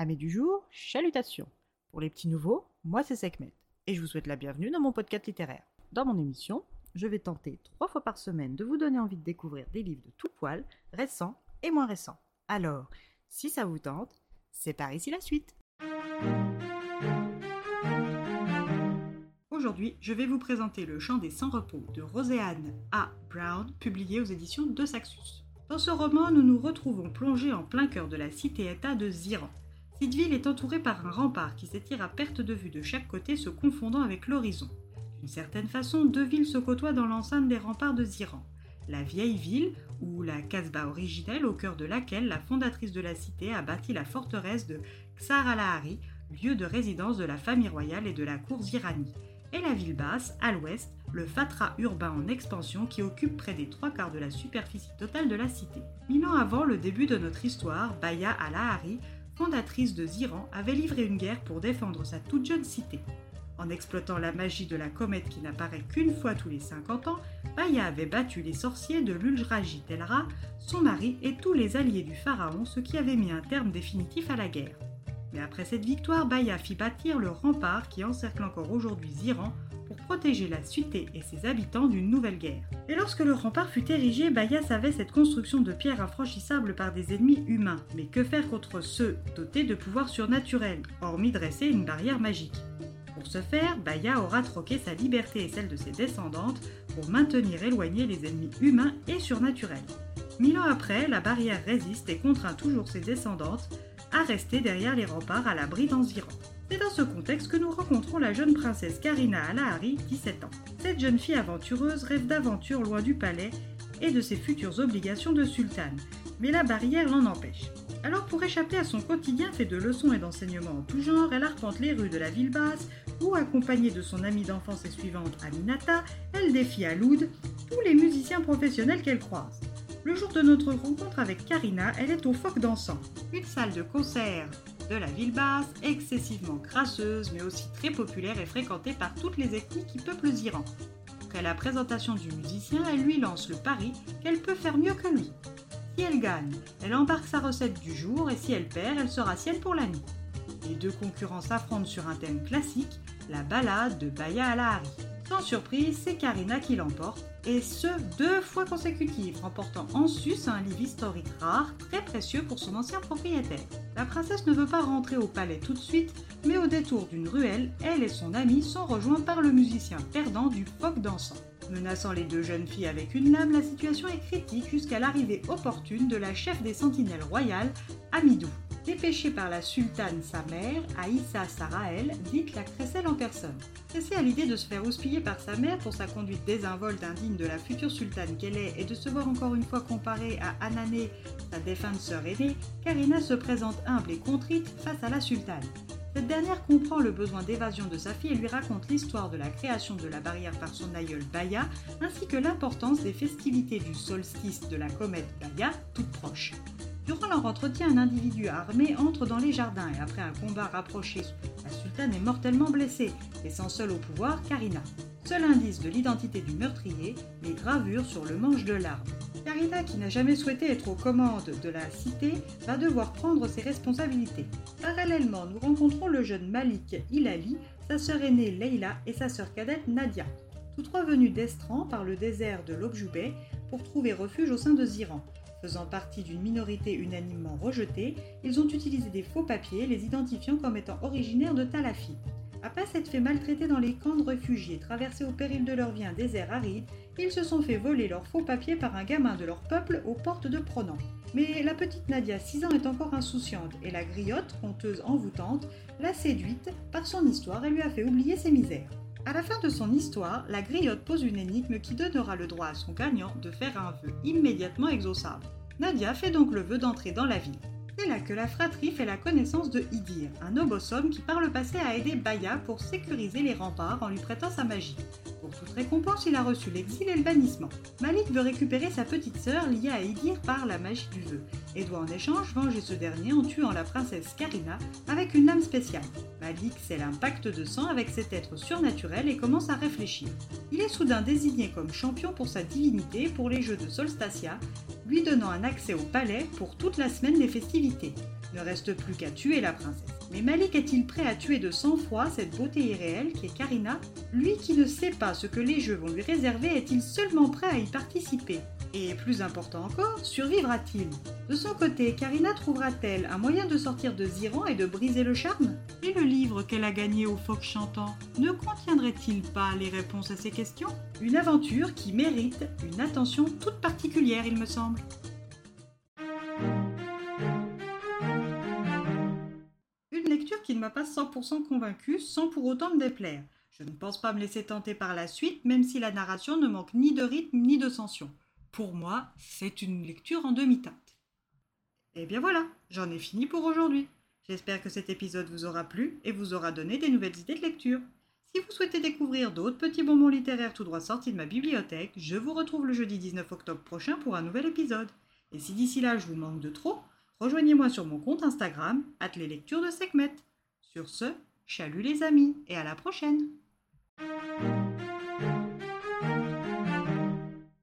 Amis du jour, chalutations. Pour les petits nouveaux, moi c'est Sekhmet et je vous souhaite la bienvenue dans mon podcast littéraire. Dans mon émission, je vais tenter trois fois par semaine de vous donner envie de découvrir des livres de tout poil, récents et moins récents. Alors, si ça vous tente, c'est par ici la suite. Aujourd'hui, je vais vous présenter Le chant des sans-repos de Roséanne A. Brown, publié aux éditions de Saxus. Dans ce roman, nous nous retrouvons plongés en plein cœur de la cité-État de Ziran. Cette ville est entourée par un rempart qui s'étire à perte de vue de chaque côté, se confondant avec l'horizon. D'une certaine façon, deux villes se côtoient dans l'enceinte des remparts de Ziran. La vieille ville, ou la Casbah originelle au cœur de laquelle la fondatrice de la cité a bâti la forteresse de Ksar al-Ahari, lieu de résidence de la famille royale et de la cour zirani et la ville basse, à l'ouest, le fatras urbain en expansion qui occupe près des trois quarts de la superficie totale de la cité. Mille ans avant le début de notre histoire, Baya al-Ahari, fondatrice de Ziran, avait livré une guerre pour défendre sa toute jeune cité. En exploitant la magie de la comète qui n'apparaît qu'une fois tous les 50 ans, Baya avait battu les sorciers de l'Uldraji Telra, son mari et tous les alliés du pharaon, ce qui avait mis un terme définitif à la guerre. Mais après cette victoire, Baya fit bâtir le rempart qui encercle encore aujourd'hui Ziran pour protéger la cité et ses habitants d'une nouvelle guerre. Et lorsque le rempart fut érigé, Baya savait cette construction de pierres infranchissables par des ennemis humains. Mais que faire contre ceux dotés de pouvoirs surnaturels, hormis dresser une barrière magique? Pour ce faire, Baya aura troqué sa liberté et celle de ses descendantes pour maintenir éloignés les ennemis humains et surnaturels. Mille ans après, la barrière résiste et contraint toujours ses descendantes à rester derrière les remparts à l'abri d'environ. C'est dans ce contexte que nous rencontrons la jeune princesse Karina Alahari, 17 ans. Cette jeune fille aventureuse rêve d'aventure loin du palais et de ses futures obligations de sultane, mais la barrière l'en empêche. Alors pour échapper à son quotidien fait de leçons et d'enseignements en tout genre, elle arpente les rues de la ville basse, où accompagnée de son amie d'enfance et suivante Aminata, elle défie à Loud tous les musiciens professionnels qu'elle croise. Le jour de notre rencontre avec Karina, elle est au Phoque d'Encens, une salle de concert de la ville basse, excessivement grasseuse, mais aussi très populaire et fréquentée par toutes les ethnies qui peuplent Iran. Après la présentation du musicien, elle lui lance le pari qu'elle peut faire mieux que lui. Si elle gagne, elle embarque sa recette du jour et si elle perd, elle sera sienne pour la nuit. Les deux concurrents s'affrontent sur un thème classique, la balade de Baya Alahari. Sans surprise, c'est Karina qui l'emporte, et ce deux fois consécutives, remportant en sus un livre historique rare, très précieux pour son ancien propriétaire. La princesse ne veut pas rentrer au palais tout de suite, mais au détour d'une ruelle, elle et son amie sont rejoints par le musicien perdant du phoque d'encens. Menaçant les deux jeunes filles avec une lame, la situation est critique jusqu'à l'arrivée opportune de la chef des sentinelles royales, Amidou. Dépêchée par la sultane sa mère, Aïssa Sarael, dite la crécelle en personne. Pressée à l'idée de se faire houspiller par sa mère pour sa conduite désinvolte indigne de la future sultane qu'elle est et de se voir encore une fois comparée à Anané, sa défunte sœur aînée, Karina se présente humble et contrite face à la sultane. Cette dernière comprend le besoin d'évasion de sa fille et lui raconte l'histoire de la création de la barrière par son aïeul Baya, ainsi que l'importance des festivités du solstice de la comète Baya, toute proche. Durant leur entretien, un individu armé entre dans les jardins et après un combat rapproché, la sultane est mortellement blessée, laissant seule au pouvoir Karina. Seul indice de l'identité du meurtrier, les gravures sur le manche de l'arme. Karina, qui n'a jamais souhaité être aux commandes de la cité, va devoir prendre ses responsabilités. Parallèlement, nous rencontrons le jeune Malik Hilali, sa sœur aînée Leila et sa sœur cadette Nadia, tous trois venus d'Estran par le désert de l'Objoubet pour trouver refuge au sein de Ziran. Faisant partie d'une minorité unanimement rejetée, ils ont utilisé des faux papiers les identifiant comme étant originaires de Talafi. Après s'être fait maltraiter dans les camps de réfugiés, traversés au péril de leur vie un désert aride, ils se sont fait voler leurs faux papiers par un gamin de leur peuple aux portes de Pronan. Mais la petite Nadia, 6 ans, est encore insouciante et la griotte, conteuse envoûtante, l'a séduite par son histoire et lui a fait oublier ses misères. À la fin de son histoire, la griotte pose une énigme qui donnera le droit à son gagnant de faire un vœu immédiatement exauçable. Nadia fait donc le vœu d'entrer dans la ville. C'est là que la fratrie fait la connaissance de Idir, un homme qui par le passé a aidé Baya pour sécuriser les remparts en lui prêtant sa magie. Pour toute récompense, il a reçu l'exil et le bannissement. Malik veut récupérer sa petite sœur liée à Idir par la magie du vœu, et doit en échange venger ce dernier en tuant la princesse Karina avec une lame spéciale. Malik scelle un pacte de sang avec cet être surnaturel et commence à réfléchir. Il est soudain désigné comme champion pour sa divinité pour les Jeux de Solstacia, lui donnant un accès au palais pour toute la semaine des festivités. Ne reste plus qu'à tuer la princesse. Mais Malik est-il prêt à tuer de sang-froid cette beauté irréelle qui est Karina? Lui qui ne sait pas ce que les jeux vont lui réserver, est-il seulement prêt à y participer? Et plus important encore, survivra-t-il? De son côté, Karina trouvera-t-elle un moyen de sortir de Ziran et de briser le charme? Et le livre qu'elle a gagné au phoque chantant ne contiendrait-il pas les réponses à ces questions? Une aventure qui mérite une attention toute particulière, il me semble. Une lecture qui ne m'a pas 100% convaincue sans pour autant me déplaire. Je ne pense pas me laisser tenter par la suite, même si la narration ne manque ni de rythme ni de tension. Pour moi, c'est une lecture en demi-teinte. Et bien voilà, j'en ai fini pour aujourd'hui. J'espère que cet épisode vous aura plu et vous aura donné des nouvelles idées de lecture. Si vous souhaitez découvrir d'autres petits bonbons littéraires tout droit sortis de ma bibliothèque, je vous retrouve le jeudi 19 octobre prochain pour un nouvel épisode. Et si d'ici là je vous manque de trop, rejoignez-moi sur mon compte Instagram, lectures de. Sur ce, chalut les amis et à la prochaine!